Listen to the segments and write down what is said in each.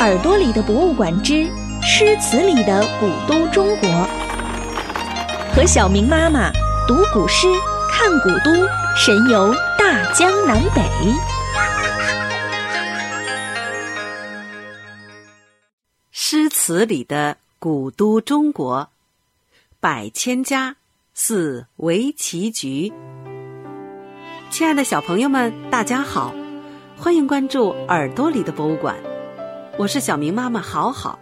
耳朵里的博物馆之诗词里的古都中国，和小明妈妈读古诗、看古都，神游大江南北。诗词里的古都中国，百千家似围棋局。亲爱的小朋友们，大家好，欢迎关注耳朵里的博物馆。我是小明妈妈，好好。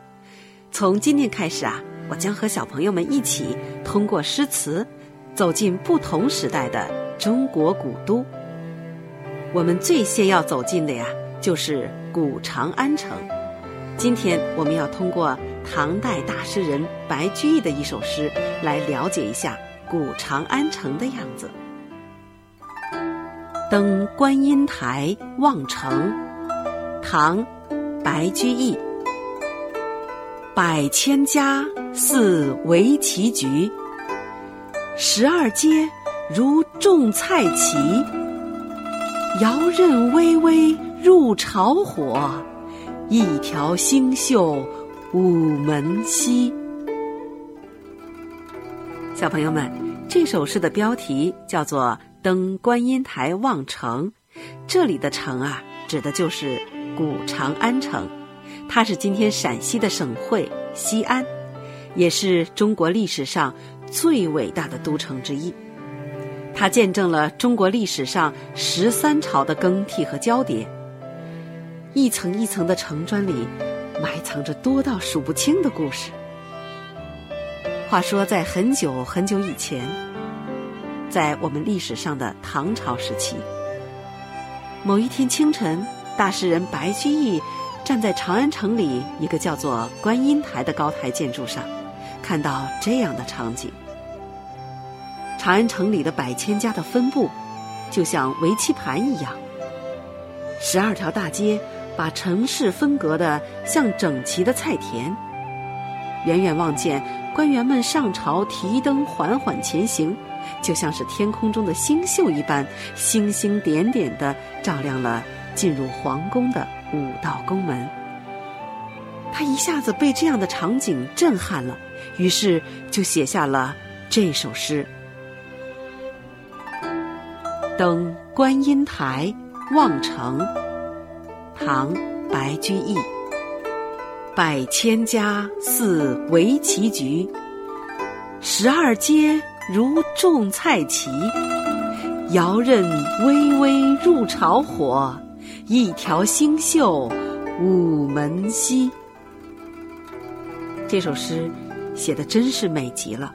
从今天开始啊，我将和小朋友们一起通过诗词，走进不同时代的中国古都。我们最先要走进的呀，就是古长安城。今天我们要通过唐代大诗人白居易的一首诗，来了解一下古长安城的样子。登观音台望城，唐。白居易，百千家似围棋局，十二街如种菜畦。遥任微微入朝火，一条星宿午门西。小朋友们，这首诗的标题叫做《登观音台望城》，这里的城啊，指的就是。古长安城，它是今天陕西的省会西安，也是中国历史上最伟大的都城之一。它见证了中国历史上十三朝的更替和交叠。一层一层的城砖里，埋藏着多到数不清的故事。话说，在很久很久以前，在我们历史上的唐朝时期，某一天清晨。大诗人白居易站在长安城里一个叫做观音台的高台建筑上，看到这样的场景：长安城里的百千家的分布，就像围棋盘一样。十二条大街把城市分隔的像整齐的菜田。远远望见官员们上朝提灯缓缓前行，就像是天空中的星宿一般，星星点点的照亮了。进入皇宫的五道宫门，他一下子被这样的场景震撼了，于是就写下了这首诗：《登观音台望城》，唐·白居易。百千家似围棋局，十二街如种菜畦。遥任微微入朝火。一条星宿午门西。这首诗写的真是美极了，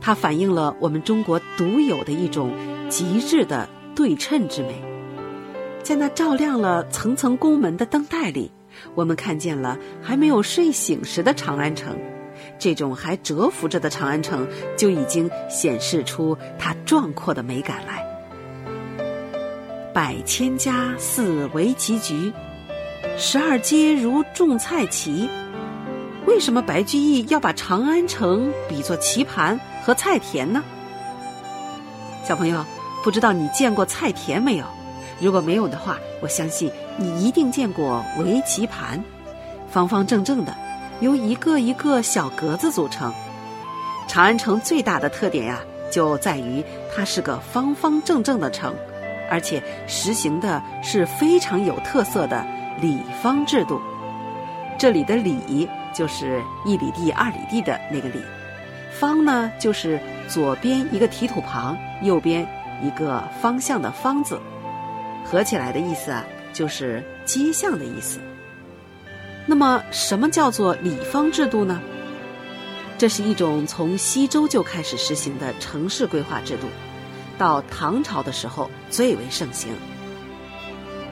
它反映了我们中国独有的一种极致的对称之美。在那照亮了层层宫门的灯带里，我们看见了还没有睡醒时的长安城。这种还蛰伏着的长安城，就已经显示出它壮阔的美感来。百千家似围棋局，十二街如种菜畦。为什么白居易要把长安城比作棋盘和菜田呢？小朋友，不知道你见过菜田没有？如果没有的话，我相信你一定见过围棋盘，方方正正的，由一个一个小格子组成。长安城最大的特点呀，就在于它是个方方正正的城。而且实行的是非常有特色的里方制度。这里的“里”就是一里地、二里地的那个“里”，“方”呢就是左边一个提土旁，右边一个方向的“方”字，合起来的意思啊就是街巷的意思。那么，什么叫做里方制度呢？这是一种从西周就开始实行的城市规划制度。到唐朝的时候最为盛行。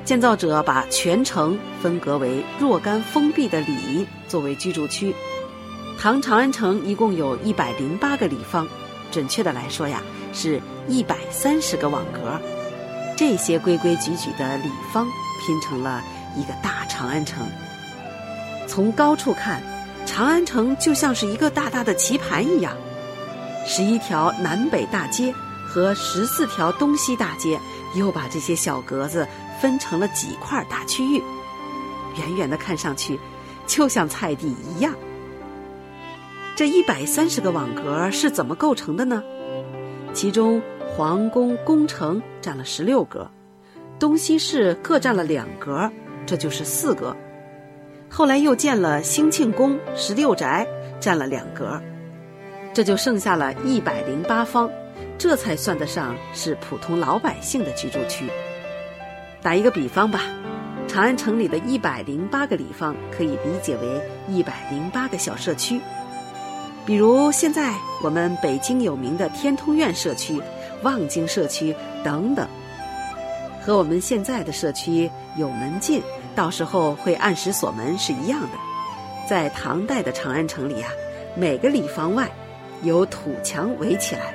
建造者把全城分隔为若干封闭的里作为居住区。唐长安城一共有一百零八个里方，准确的来说呀，是一百三十个网格。这些规规矩矩的里方拼成了一个大长安城。从高处看，长安城就像是一个大大的棋盘一样，十一条南北大街。和十四条东西大街，又把这些小格子分成了几块大区域。远远的看上去，就像菜地一样。这一百三十个网格是怎么构成的呢？其中皇宫宫城占了十六格，东西室各占了两格，这就是四格。后来又建了兴庆宫十六宅，占了两格，这就剩下了一百零八方，这才算得上是普通老百姓的居住区。打一个比方吧，长安城里的一百零八个里坊可以理解为一百零八个小社区。比如现在我们北京有名的天通苑社区、望京社区等等，和我们现在的社区有门禁。到时候会按时锁门是一样的，在唐代的长安城里啊，每个里坊外有土墙围起来，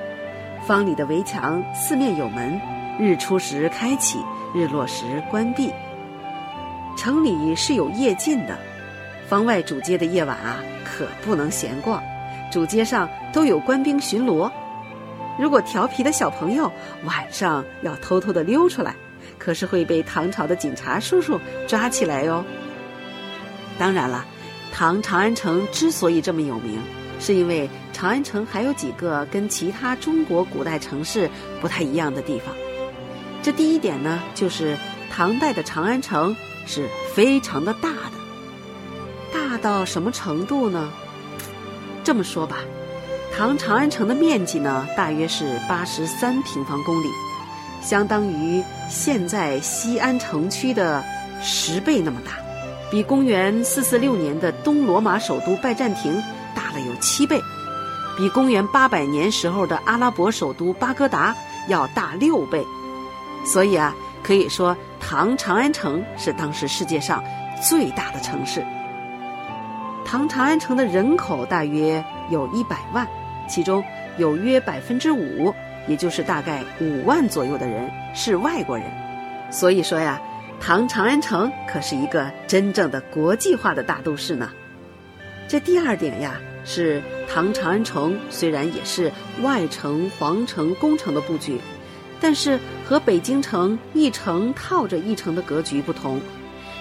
坊里的围墙四面有门，日出时开启，日落时关闭。城里是有夜禁的，坊外主街的夜晚啊可不能闲逛，主街上都有官兵巡逻。如果调皮的小朋友晚上要偷偷的溜出来。可是会被唐朝的警察叔叔抓起来哟。当然了，唐长安城之所以这么有名，是因为长安城还有几个跟其他中国古代城市不太一样的地方。这第一点呢，就是唐代的长安城是非常的大的，大到什么程度呢？这么说吧，唐长安城的面积呢，大约是八十三平方公里。相当于现在西安城区的十倍那么大，比公元四四六年的东罗马首都拜占庭了有七倍，比公元八百年时候的阿拉伯首都巴格达要大六倍。所以啊，可以说唐长安城是当时世界上最大的城市。唐长安城的人口大约有一百万，其中有约百分之五。也就是大概五万左右的人是外国人，所以说呀，唐长安城可是一个真正的国际化的大都市呢。这第二点呀，是唐长安城虽然也是外城、皇城、宫城的布局，但是和北京城一城套着一城的格局不同，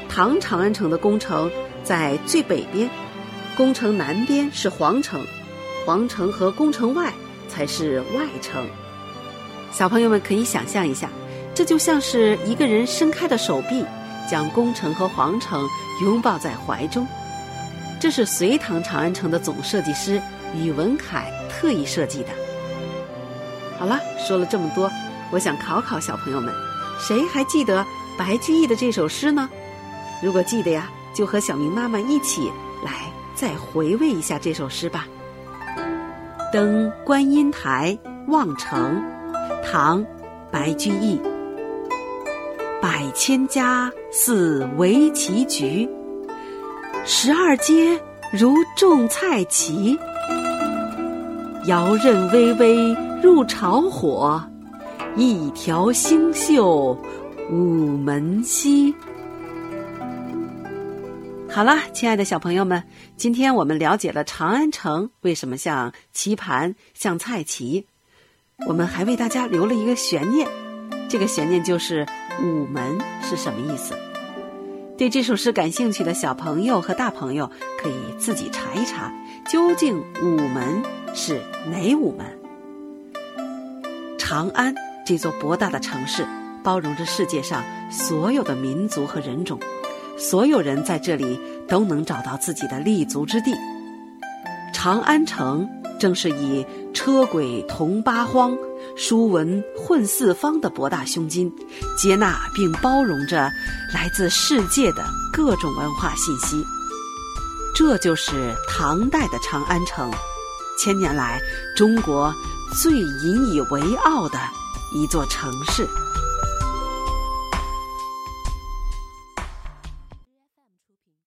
唐长安城的宫城在最北边，宫城南边是皇城，皇城和宫城外才是外城。小朋友们可以想象一下，这就像是一个人伸开的手臂，将宫城和皇城拥抱在怀中。这是隋唐长安城的总设计师宇文恺特意设计的。好了，说了这么多，我想考考小朋友们，谁还记得白居易的这首诗呢？如果记得呀，就和小明妈妈一起来再回味一下这首诗吧。登观音台望城。唐，白居易。百千家似围棋局，十二街如种菜畦。遥任微微入朝火，一条星宿午门西。好了，亲爱的小朋友们，今天我们了解了长安城为什么像棋盘，像菜畦。我们还为大家留了一个悬念，这个悬念就是“午门”是什么意思？对这首诗感兴趣的小朋友和大朋友可以自己查一查，究竟“午门”是哪午门？长安这座博大的城市，包容着世界上所有的民族和人种，所有人在这里都能找到自己的立足之地。长安城。正是以车轨同八荒，书文混四方的博大胸襟，接纳并包容着来自世界的各种文化信息。这就是唐代的长安城，千年来中国最引以为傲的一座城市。